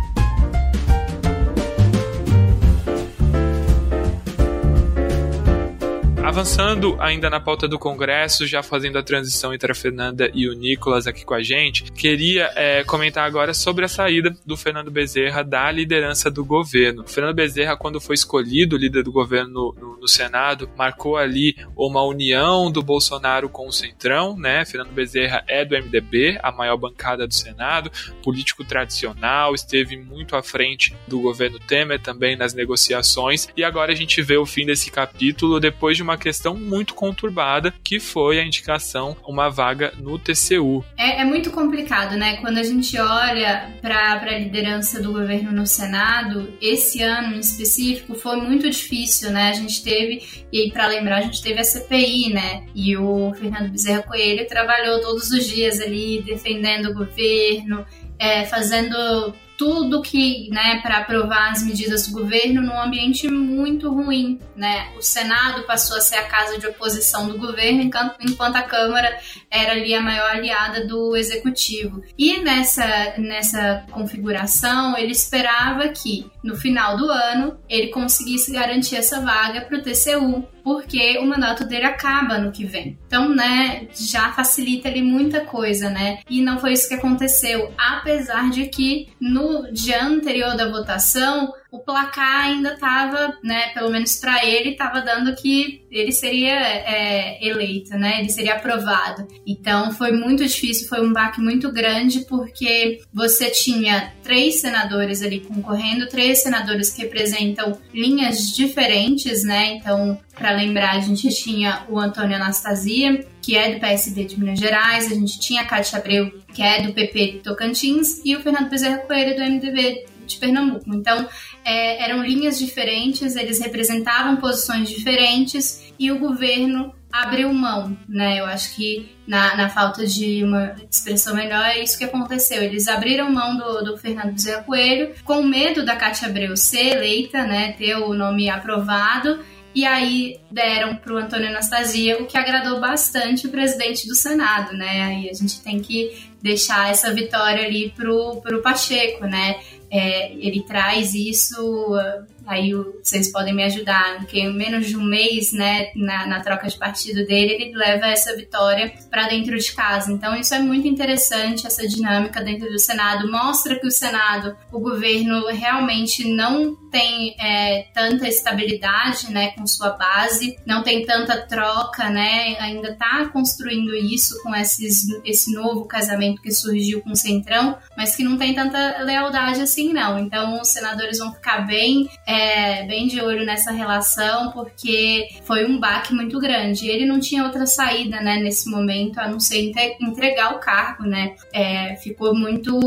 Avançando ainda na pauta do Congresso, já fazendo a transição entre a Fernanda e o Nicolas aqui com a gente, queria é, comentar agora sobre a saída do Fernando Bezerra da liderança do governo. O Fernando Bezerra, quando foi escolhido líder do governo no, no, Senado, marcou ali uma união do Bolsonaro com o Centrão, né? Fernando Bezerra é do MDB, a maior bancada do Senado, político tradicional, esteve muito à frente do governo Temer também nas negociações, e agora a gente vê o fim desse capítulo depois de uma questão muito conturbada, que foi a indicação uma vaga no TCU. É, é muito complicado, né? Quando a gente olha para a liderança do governo no Senado, esse ano em específico foi muito difícil, né? A gente teve, e para lembrar, a gente teve a CPI, né? E o Fernando Bezerra Coelho trabalhou todos os dias ali defendendo o governo, é, fazendo tudo que, né, para aprovar as medidas do governo num ambiente muito ruim, né? O Senado passou a ser a casa de oposição do governo, enquanto a Câmara era ali a maior aliada do executivo. E nessa nessa configuração, ele esperava que no final do ano ele conseguisse garantir essa vaga para o TCU, porque o mandato dele acaba no que vem. Então, né, já facilita ali muita coisa, né? E não foi isso que aconteceu, apesar de que no dia anterior da votação, o placar ainda estava, né, pelo menos para ele, estava dando que ele seria é, eleito, né, ele seria aprovado. Então foi muito difícil, foi um baque muito grande, porque você tinha três senadores ali concorrendo, três senadores que representam linhas diferentes, né, então para lembrar, a gente tinha o Antônio Anastasia, que é do PSD de Minas Gerais, a gente tinha a Cátia Abreu, que é do PP de Tocantins, e o Fernando Bezerra Coelho, do MDB de Pernambuco. Então, é, eram linhas diferentes, eles representavam posições diferentes e o governo abriu mão, né? Eu acho que na, na falta de uma expressão melhor é isso que aconteceu. Eles abriram mão do, do Fernando Bezerra Coelho com medo da Cátia Abreu ser eleita, né? Ter o nome aprovado e aí deram para o Antônio Anastasia, o que agradou bastante o presidente do Senado, né? Aí a gente tem que deixar essa vitória ali pro, pro Pacheco, né? É, ele traz isso aí vocês podem me ajudar, porque em menos de um mês, né, na, na troca de partido dele, ele leva essa vitória para dentro de casa. Então isso é muito interessante, essa dinâmica dentro do Senado, mostra que o Senado, o governo realmente não tem é, tanta estabilidade, né, com sua base, não tem tanta troca, né, ainda está construindo isso com esses, esse novo casamento que surgiu com o Centrão, mas que não tem tanta lealdade assim, não. Então os senadores vão ficar bem é, bem de olho nessa relação, porque foi um baque muito grande. Ele não tinha outra saída, né, nesse momento, a não ser entregar o cargo, né? É, ficou muito.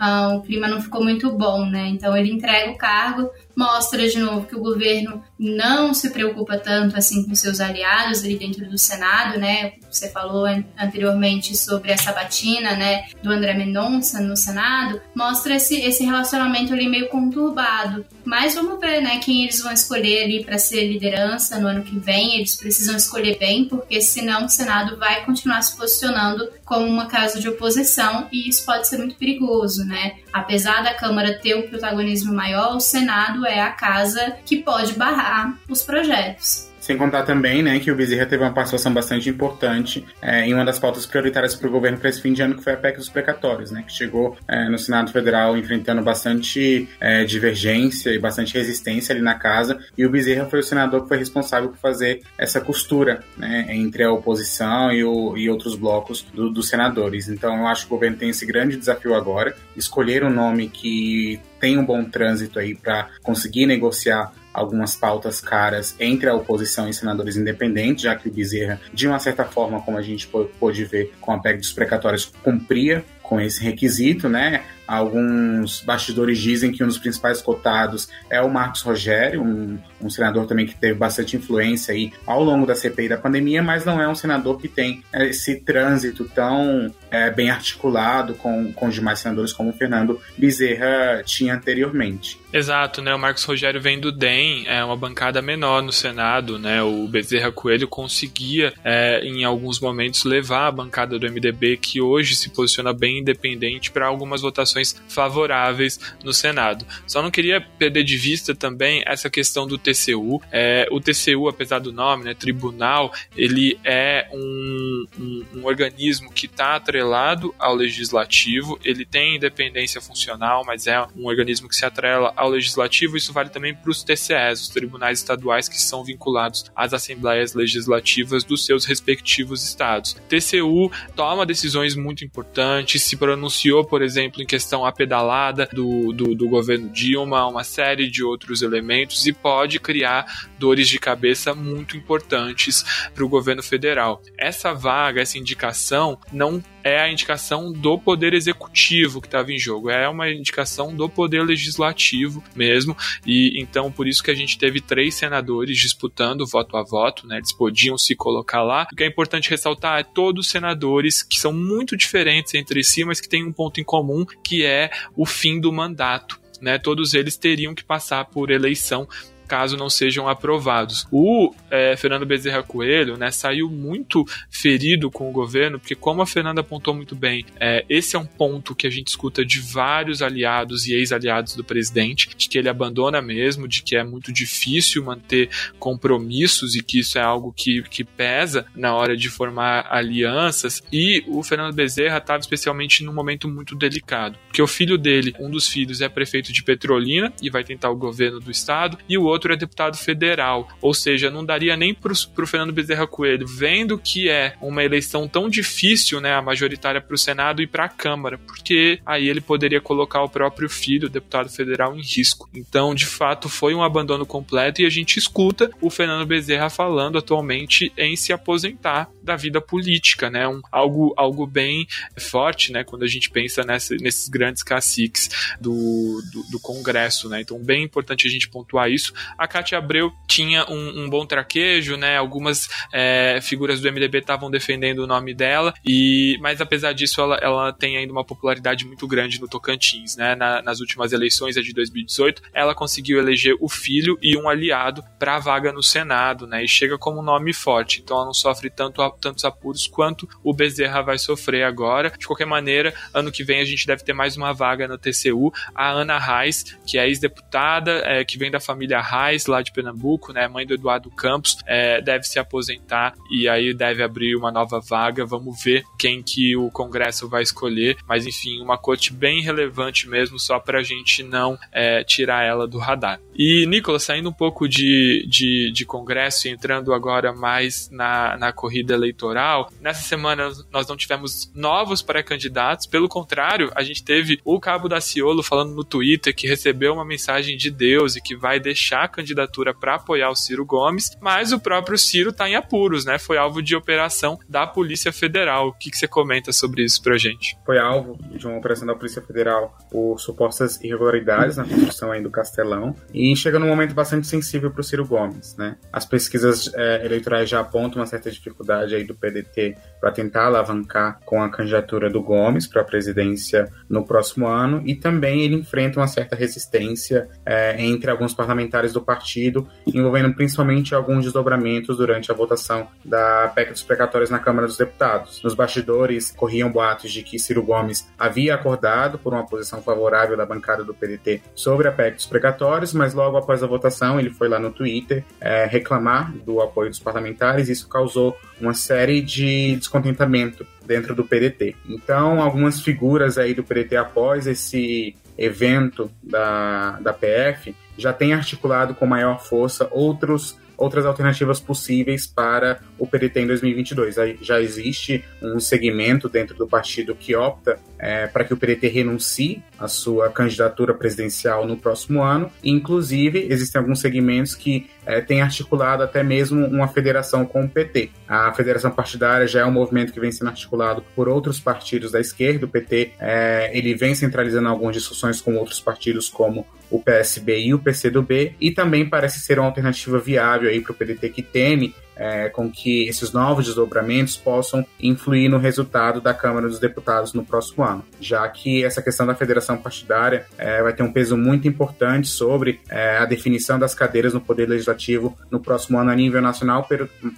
Uh, o clima não ficou muito bom, né? Então ele entrega o cargo, mostra de novo que o governo não se preocupa tanto assim com seus aliados ali dentro do Senado, né? Você falou anteriormente sobre a sabatina, né, do André Mendonça no Senado, mostra esse, esse relacionamento ali meio conturbado. Mas vamos ver, né, quem eles vão escolher ali para ser liderança no ano que vem. Eles precisam escolher bem, porque senão o Senado vai continuar se posicionando como uma casa de oposição e isso pode ser muito perigoso, né? Apesar da Câmara ter um protagonismo maior, o Senado é a casa que pode barrar os projetos. Sem contar também, né, que o Bezerra teve uma participação bastante importante é, em uma das pautas prioritárias para o governo para esse fim de ano, que foi a PEC dos precatórios, né, que chegou é, no Senado Federal enfrentando bastante é, divergência e bastante resistência ali na casa, e o Bezerra foi o senador que foi responsável por fazer essa costura, né, entre a oposição e, o, e outros blocos do, dos senadores. Então, eu acho que o governo tem esse grande desafio agora, escolher um nome que tem um bom trânsito aí para conseguir negociar algumas pautas caras entre a oposição e senadores independentes, já que o Bezerra, de uma certa forma, como a gente pôde ver com a PEC dos precatórios, cumpria com esse requisito, né? Alguns bastidores dizem que um dos principais cotados é o Marcos Rogério, um, um, senador também que teve bastante influência aí ao longo da CPI da pandemia, mas não é um senador que tem esse trânsito tão é, bem articulado com, com os demais senadores como o Fernando Bezerra tinha anteriormente. Exato, né? O Marcos Rogério vem do DEM, é uma bancada menor no Senado, né? O Bezerra Coelho conseguia, é, em alguns momentos, levar a bancada do MDB, que hoje se posiciona bem independente, para algumas votações favoráveis no Senado. Só não queria perder de vista também essa questão do TCU. É, o TCU, apesar do nome, né? Tribunal, ele é um, um, um organismo que está atrelado ao legislativo, ele tem independência funcional, mas é um organismo que se atrela ao legislativo, isso vale também para os TCEs, os tribunais estaduais que são vinculados às assembleias legislativas dos seus respectivos estados. TCU toma decisões muito importantes, se pronunciou, por exemplo, em questão a pedalada do, do, do governo Dilma, uma série de outros elementos e pode criar dores de cabeça muito importantes para o governo federal. Essa vaga, essa indicação, não é a indicação do poder executivo que estava em jogo, é uma indicação do poder legislativo mesmo, e então por isso que a gente teve três senadores disputando voto a voto, né? Eles podiam se colocar lá. O que é importante ressaltar é todos os senadores que são muito diferentes entre si, mas que têm um ponto em comum, que é o fim do mandato. Né, todos eles teriam que passar por eleição caso não sejam aprovados. O é, Fernando Bezerra Coelho né, saiu muito ferido com o governo, porque, como a Fernanda apontou muito bem, é, esse é um ponto que a gente escuta de vários aliados e ex-aliados do presidente, de que ele abandona mesmo, de que é muito difícil manter compromissos e que isso é algo que, que pesa na hora de formar alianças. E o Fernando Bezerra estava especialmente num momento muito delicado, porque o filho dele, um dos filhos, é prefeito de Petrolina e vai tentar o governo do estado, e o outro outro é deputado federal. Ou seja, não daria nem para o Fernando Bezerra Coelho, vendo que é uma eleição tão difícil, né, a majoritária para o Senado e para a Câmara, porque aí ele poderia colocar o próprio filho, o deputado federal, em risco. Então, de fato, foi um abandono completo e a gente escuta o Fernando Bezerra falando atualmente em se aposentar da vida política, né? Um, algo, algo bem forte, né? Quando a gente pensa nessa, nesses grandes caciques do, do, do, Congresso, né? Então, bem importante a gente pontuar isso. A Cátia Abreu tinha um, um bom traquejo, né? Algumas é, figuras do MDB estavam defendendo o nome dela, e mas apesar disso, ela, ela tem ainda uma popularidade muito grande no Tocantins, né? Na, nas últimas eleições, a de 2018, ela conseguiu eleger o filho e um aliado para a vaga no Senado, né? E chega como nome forte, então ela não sofre tanto tantos apuros quanto o Bezerra vai sofrer agora. De qualquer maneira, ano que vem a gente deve ter mais uma vaga no TCU. A Ana Reis, que é ex-deputada, é, que vem da família Reis, lá de Pernambuco, né, mãe do Eduardo Campos, é, deve se aposentar e aí deve abrir uma nova vaga. Vamos ver quem que o Congresso vai escolher. Mas enfim, uma corte bem relevante mesmo, só para a gente não é, tirar ela do radar. E, Nicolas, saindo um pouco de, de, de Congresso e entrando agora mais na, na corrida eleitoral, nessa semana nós não tivemos novos pré-candidatos, pelo contrário, a gente teve o Cabo da Ciolo falando no Twitter que recebeu uma mensagem de Deus e que vai deixar candidatura para apoiar o Ciro Gomes, mas o próprio Ciro está em apuros, né? Foi alvo de operação da Polícia Federal. O que, que você comenta sobre isso pra gente? Foi alvo de uma operação da Polícia Federal por supostas irregularidades na construção aí do Castelão e chega num momento bastante sensível para o Ciro Gomes, né? As pesquisas é, eleitorais já apontam uma certa dificuldade aí do PDT para tentar alavancar com a candidatura do Gomes para a presidência no próximo ano e também ele enfrenta uma certa resistência é, entre alguns parlamentares do partido, envolvendo principalmente alguns desdobramentos durante a votação da PEC dos precatórios na Câmara dos Deputados. Nos bastidores corriam boatos de que Ciro Gomes havia acordado por uma posição favorável da bancada do PDT sobre a PEC dos precatórios, mas logo após a votação ele foi lá no Twitter é, reclamar do apoio dos parlamentares. Isso causou uma série de descontentamento dentro do PDT. Então, algumas figuras aí do PDT após esse evento da, da PF já têm articulado com maior força outros outras alternativas possíveis para o PDT em 2022. Já existe um segmento dentro do partido que opta é, para que o PDT renuncie à sua candidatura presidencial no próximo ano. Inclusive, existem alguns segmentos que é, têm articulado até mesmo uma federação com o PT. A federação partidária já é um movimento que vem sendo articulado por outros partidos da esquerda. O PT é, ele vem centralizando algumas discussões com outros partidos como o PSB e o PCdoB, e também parece ser uma alternativa viável aí para o PDT que teme é, com que esses novos desdobramentos possam influir no resultado da Câmara dos Deputados no próximo ano, já que essa questão da federação partidária é, vai ter um peso muito importante sobre é, a definição das cadeiras no Poder Legislativo no próximo ano a nível nacional,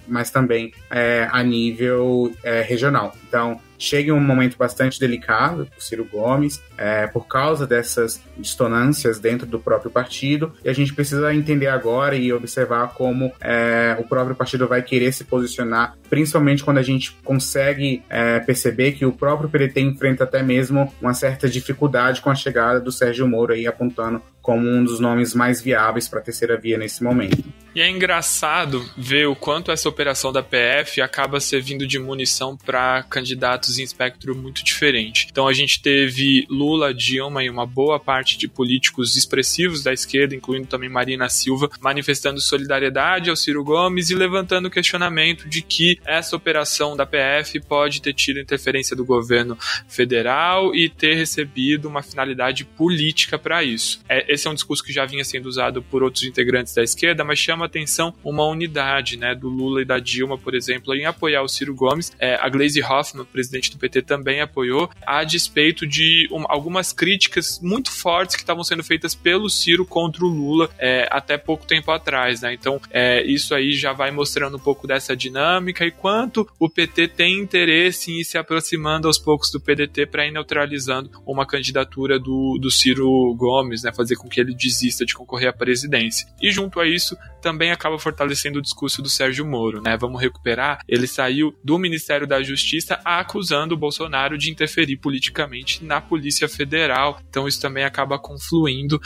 mas também é, a nível é, regional. Então, chega em um momento bastante delicado o Ciro Gomes, é, por causa dessas dissonâncias dentro do próprio partido, e a gente precisa entender agora e observar como é, o próprio partido vai querer se posicionar, principalmente quando a gente consegue é, perceber que o próprio PDT enfrenta até mesmo uma certa dificuldade com a chegada do Sérgio Moro aí apontando como um dos nomes mais viáveis para a terceira via nesse momento. E é engraçado ver o quanto essa operação da PF acaba servindo de munição para candidatos em espectro muito diferente. Então a gente teve Lula, Dilma e uma boa parte de políticos expressivos da esquerda, incluindo também Marina Silva, manifestando solidariedade ao Ciro Gomes e levantando o questionamento de que essa operação da PF pode ter tido interferência do governo federal e ter recebido uma finalidade política para isso. É, esse é um discurso que já vinha sendo usado por outros integrantes da esquerda, mas chama atenção uma unidade, né, do Lula e da Dilma, por exemplo, em apoiar o Ciro Gomes. É, a Glaze Hoffman, presidente do PT, também apoiou, a despeito de um, algumas críticas muito fortes que estavam sendo feitas pelo Ciro contra o Lula é, até pouco tempo atrás, né? Então, é, isso aí já vai mostrando um pouco dessa dinâmica e quanto o PT tem interesse em ir se aproximando aos poucos do PDT para ir neutralizando uma candidatura do, do Ciro Gomes, né? Fazer com que ele desista de concorrer à presidência. E junto a isso, também acaba fortalecendo o discurso do Sérgio Moro, né? Vamos recuperar. Ele saiu do Ministério da Justiça acusando o Bolsonaro de interferir politicamente na Polícia Federal. Então isso também acaba confluindo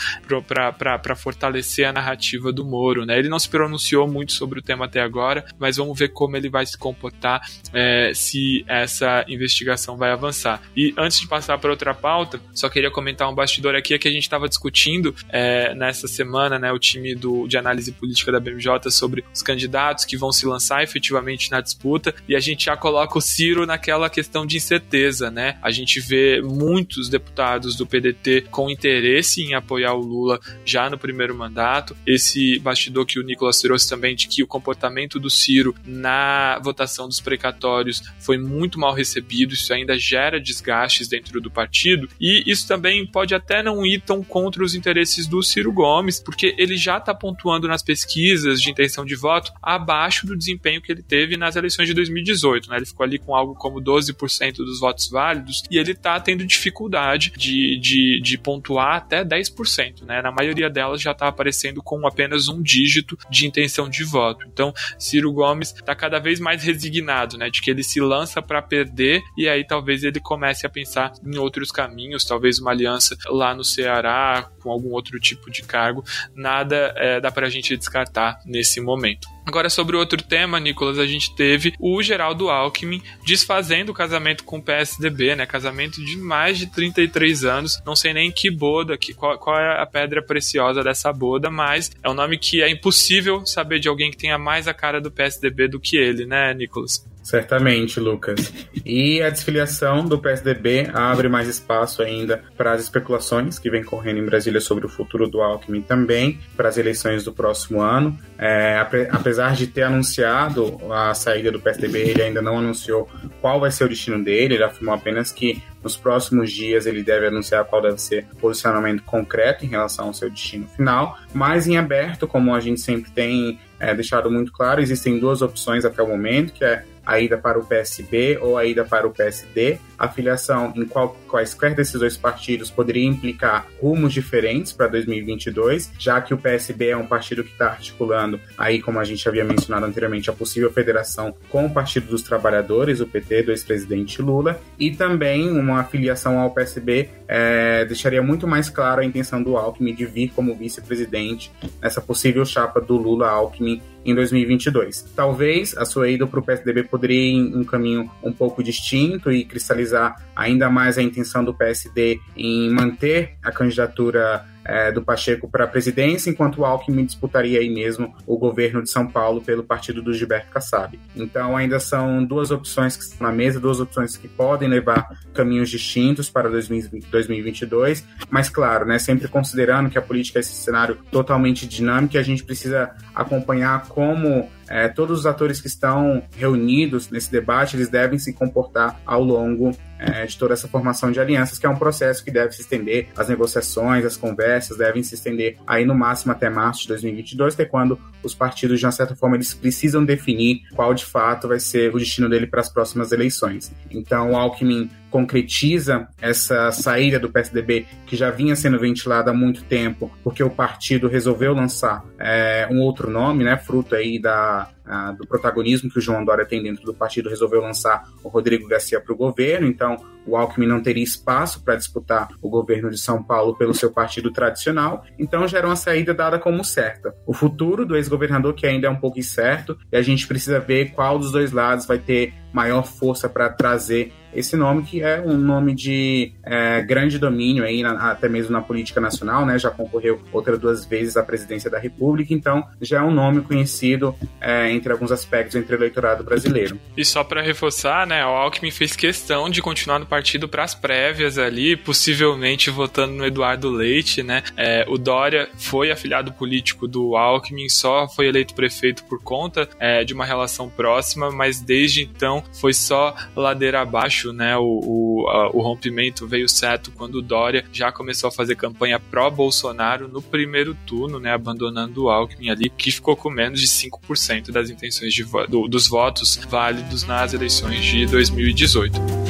para fortalecer a narrativa do Moro, né? Ele não se pronunciou muito sobre o tema até agora, mas vamos ver como ele vai se comportar é, se essa investigação vai avançar. E antes de passar para outra pauta, só queria comentar um bastidor aqui é que a gente estava discutindo é, nessa semana, né? O time do, de análise política da BMJ sobre os candidatos que vão se lançar efetivamente na disputa e a gente já coloca o Ciro naquela questão de incerteza, né? A gente vê muitos deputados do PDT com interesse em apoiar o Lula já no primeiro mandato. Esse bastidor que o Nicolas trouxe também de que o comportamento do Ciro na votação dos precatórios foi muito mal recebido, isso ainda gera desgastes dentro do partido e isso também pode até não ir tão contra os interesses do Ciro Gomes, porque ele já está pontuando nas pesquisas pesquisas de intenção de voto abaixo do desempenho que ele teve nas eleições de 2018. Né? Ele ficou ali com algo como 12% dos votos válidos e ele está tendo dificuldade de, de, de, pontuar até 10%. Né? Na maioria delas já está aparecendo com apenas um dígito de intenção de voto. Então, Ciro Gomes está cada vez mais resignado né? de que ele se lança para perder e aí talvez ele comece a pensar em outros caminhos, talvez uma aliança lá no Ceará com algum algum outro tipo de cargo, nada é, dá para a gente descartar nesse momento. Agora, sobre outro tema, Nicolas, a gente teve o Geraldo Alckmin desfazendo o casamento com o PSDB, né? Casamento de mais de 33 anos. Não sei nem que boda, que, qual, qual é a pedra preciosa dessa boda, mas é um nome que é impossível saber de alguém que tenha mais a cara do PSDB do que ele, né, Nicolas? Certamente, Lucas. E a desfiliação do PSDB abre mais espaço ainda para as especulações que vem correndo em Brasília sobre o futuro do Alckmin também, para as eleições do próximo ano. É, apesar de ter anunciado a saída do PSDB, ele ainda não anunciou qual vai ser o destino dele, ele afirmou apenas que nos próximos dias ele deve anunciar qual deve ser o posicionamento concreto em relação ao seu destino final, mas em aberto, como a gente sempre tem é, deixado muito claro, existem duas opções até o momento, que é a ida para o PSB ou a ida para o PSD. A filiação em qual, quaisquer desses dois partidos poderia implicar rumos diferentes para 2022, já que o PSB é um partido que está articulando, aí como a gente havia mencionado anteriormente, a possível federação com o Partido dos Trabalhadores, o PT, do ex-presidente Lula, e também uma filiação ao PSB é, deixaria muito mais claro a intenção do Alckmin de vir como vice-presidente nessa possível chapa do Lula-Alckmin em 2022. Talvez a sua ida para o PSDB poderia ir em um caminho um pouco distinto e cristalizar ainda mais a intenção do PSD em manter a candidatura é, do Pacheco para a presidência, enquanto o Alckmin disputaria aí mesmo o governo de São Paulo pelo partido do Gilberto Kassab. Então ainda são duas opções que estão na mesa, duas opções que podem levar caminhos distintos para 2022, mas claro, né, sempre considerando que a política é esse cenário totalmente dinâmico a gente precisa acompanhar como é, todos os atores que estão reunidos nesse debate, eles devem se comportar ao longo é, de toda essa formação de alianças, que é um processo que deve se estender, as negociações, as conversas devem se estender aí no máximo até março de 2022, que é quando os partidos, de uma certa forma, eles precisam definir qual de fato vai ser o destino dele para as próximas eleições. Então, Alckmin concretiza essa saída do PSDB que já vinha sendo ventilada há muito tempo, porque o partido resolveu lançar é, um outro nome, né, fruto aí da, a, do protagonismo que o João Dória tem dentro do partido, resolveu lançar o Rodrigo Garcia para o governo, então o Alckmin não teria espaço para disputar o governo de São Paulo pelo seu partido tradicional, então já era uma saída dada como certa. O futuro do ex-governador, que ainda é um pouco incerto, e a gente precisa ver qual dos dois lados vai ter maior força para trazer esse nome que é um nome de é, grande domínio aí, na, até mesmo na política nacional, né? Já concorreu outras duas vezes à presidência da República, então já é um nome conhecido é, entre alguns aspectos entre o eleitorado brasileiro. E só para reforçar, né? O Alckmin fez questão de continuar no partido para as prévias ali, possivelmente votando no Eduardo Leite, né? É, o Dória foi afiliado político do Alckmin, só foi eleito prefeito por conta é, de uma relação próxima, mas desde então foi só ladeira abaixo, né? O, o, a, o rompimento veio certo quando o Dória já começou a fazer campanha pró-Bolsonaro no primeiro turno, né? Abandonando o Alckmin ali, que ficou com menos de 5% das intenções de do, dos votos válidos nas eleições de 2018.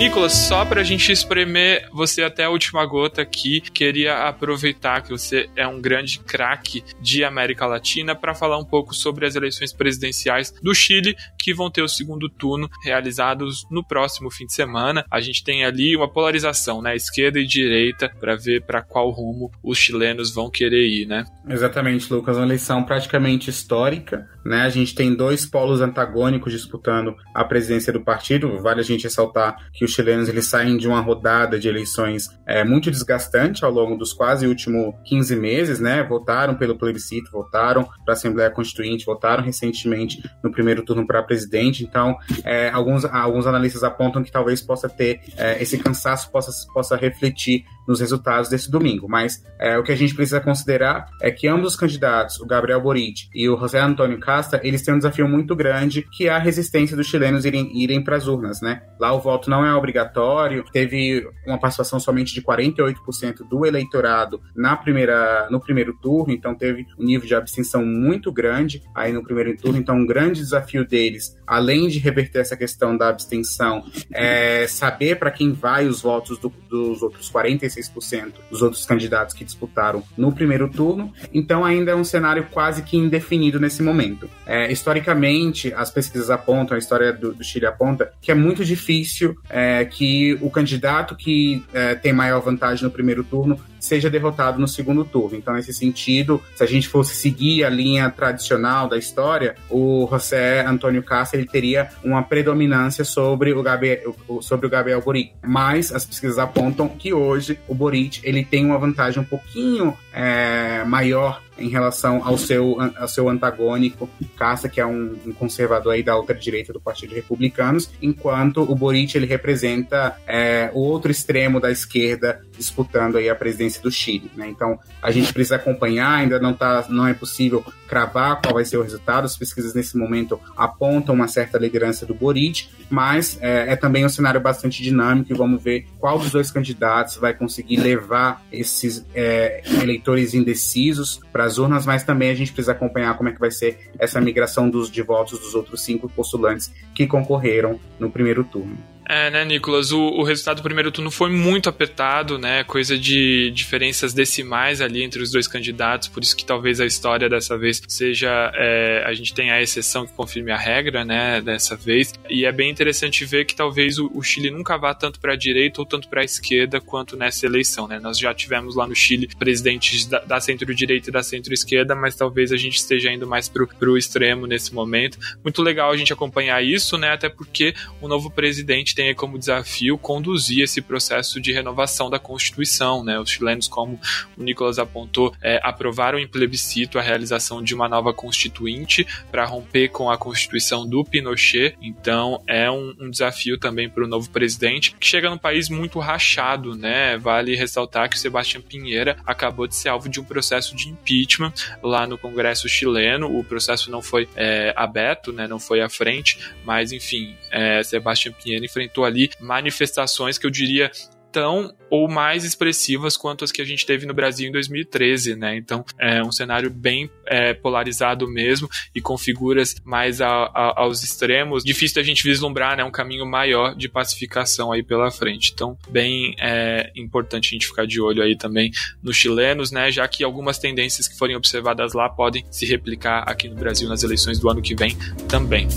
Nicolas, só pra gente espremer você até a última gota aqui, queria aproveitar que você é um grande craque de América Latina para falar um pouco sobre as eleições presidenciais do Chile, que vão ter o segundo turno realizados no próximo fim de semana. A gente tem ali uma polarização, né, esquerda e direita, para ver para qual rumo os chilenos vão querer ir, né? Exatamente, Lucas, uma eleição praticamente histórica, né? A gente tem dois polos antagônicos disputando a presidência do partido. Vale a gente ressaltar que os chilenos eles saem de uma rodada de eleições é, muito desgastante ao longo dos quase últimos 15 meses, né? Votaram pelo plebiscito, votaram para a Assembleia Constituinte, votaram recentemente no primeiro turno para presidente. Então, é, alguns, alguns analistas apontam que talvez possa ter é, esse cansaço possa, possa refletir nos resultados desse domingo. Mas é, o que a gente precisa considerar é que ambos os candidatos, o Gabriel Boric e o José Antônio Casta, eles têm um desafio muito grande, que é a resistência dos chilenos irem, irem para as urnas, né? Lá o voto não é obrigatório, teve uma participação somente de 48% do eleitorado na primeira, no primeiro turno, então teve um nível de abstenção muito grande aí no primeiro turno, então um grande desafio deles, além de reverter essa questão da abstenção, é saber para quem vai os votos do, dos outros 46% 46% dos outros candidatos que disputaram no primeiro turno. Então ainda é um cenário quase que indefinido nesse momento. É, historicamente, as pesquisas apontam, a história do, do Chile aponta, que é muito difícil é, que o candidato que é, tem maior vantagem no primeiro turno seja derrotado no segundo turno. Então, nesse sentido, se a gente fosse seguir a linha tradicional da história, o José Antônio Castro ele teria uma predominância sobre o Gabriel, sobre o Gabriel Boric. Mas as pesquisas apontam que hoje o Boric ele tem uma vantagem um pouquinho é, maior em relação ao seu, ao seu antagônico, Casta, que é um, um conservador aí da outra direita do Partido Republicanos, enquanto o Boric ele representa é, o outro extremo da esquerda disputando aí a presidência do Chile. Né? Então a gente precisa acompanhar, ainda não, tá, não é possível cravar qual vai ser o resultado. As pesquisas nesse momento apontam uma certa liderança do Boric, mas é, é também um cenário bastante dinâmico e vamos ver qual dos dois candidatos vai conseguir levar esses é, eleitores indecisos para as urnas, mas também a gente precisa acompanhar como é que vai ser essa migração dos, de votos dos outros cinco postulantes que concorreram no primeiro turno. É, né, Nicolas? O, o, resultado do primeiro turno foi muito apertado, né? Coisa de diferenças decimais ali entre os dois candidatos, por isso que talvez a história dessa vez seja. É, a gente tem a exceção que confirme a regra, né? Dessa vez. E é bem interessante ver que talvez o, o Chile nunca vá tanto para a direita ou tanto para a esquerda quanto nessa eleição, né? Nós já tivemos lá no Chile presidentes da, da centro-direita e da centro-esquerda, mas talvez a gente esteja indo mais pro, pro extremo nesse momento. Muito legal a gente acompanhar isso, né? Até porque o novo presidente tem como desafio conduzir esse processo de renovação da Constituição. Né? Os chilenos, como o Nicolas apontou, é, aprovaram em plebiscito a realização de uma nova constituinte para romper com a Constituição do Pinochet. Então, é um, um desafio também para o novo presidente, que chega num país muito rachado. Né? Vale ressaltar que o Sebastião Pinheira acabou de ser alvo de um processo de impeachment lá no Congresso chileno. O processo não foi é, aberto, né? não foi à frente, mas enfim, é, Sebastião Pinheira enfrentou enfrentou ali manifestações que eu diria tão ou mais expressivas quanto as que a gente teve no Brasil em 2013, né? Então é um cenário bem é, polarizado mesmo e com figuras mais a, a, aos extremos. Difícil da gente vislumbrar, né? Um caminho maior de pacificação aí pela frente. Então, bem é, importante a gente ficar de olho aí também nos chilenos, né? Já que algumas tendências que forem observadas lá podem se replicar aqui no Brasil nas eleições do ano que vem também.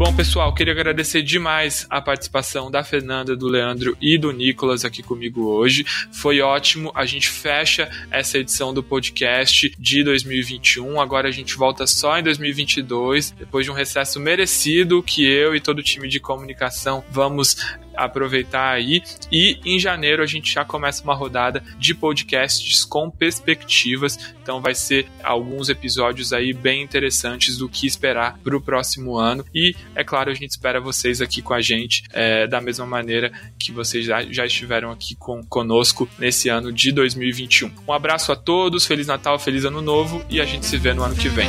Bom, pessoal, queria agradecer demais a participação da Fernanda, do Leandro e do Nicolas aqui comigo hoje. Foi ótimo. A gente fecha essa edição do podcast de 2021. Agora a gente volta só em 2022, depois de um recesso merecido que eu e todo o time de comunicação vamos aproveitar aí. E em janeiro a gente já começa uma rodada de podcasts com perspectivas. Então vai ser alguns episódios aí bem interessantes do que esperar para o próximo ano. E é claro, a gente espera vocês aqui com a gente é, da mesma maneira que vocês já, já estiveram aqui com, conosco nesse ano de 2021. Um abraço a todos, Feliz Natal, Feliz Ano Novo e a gente se vê no ano que vem.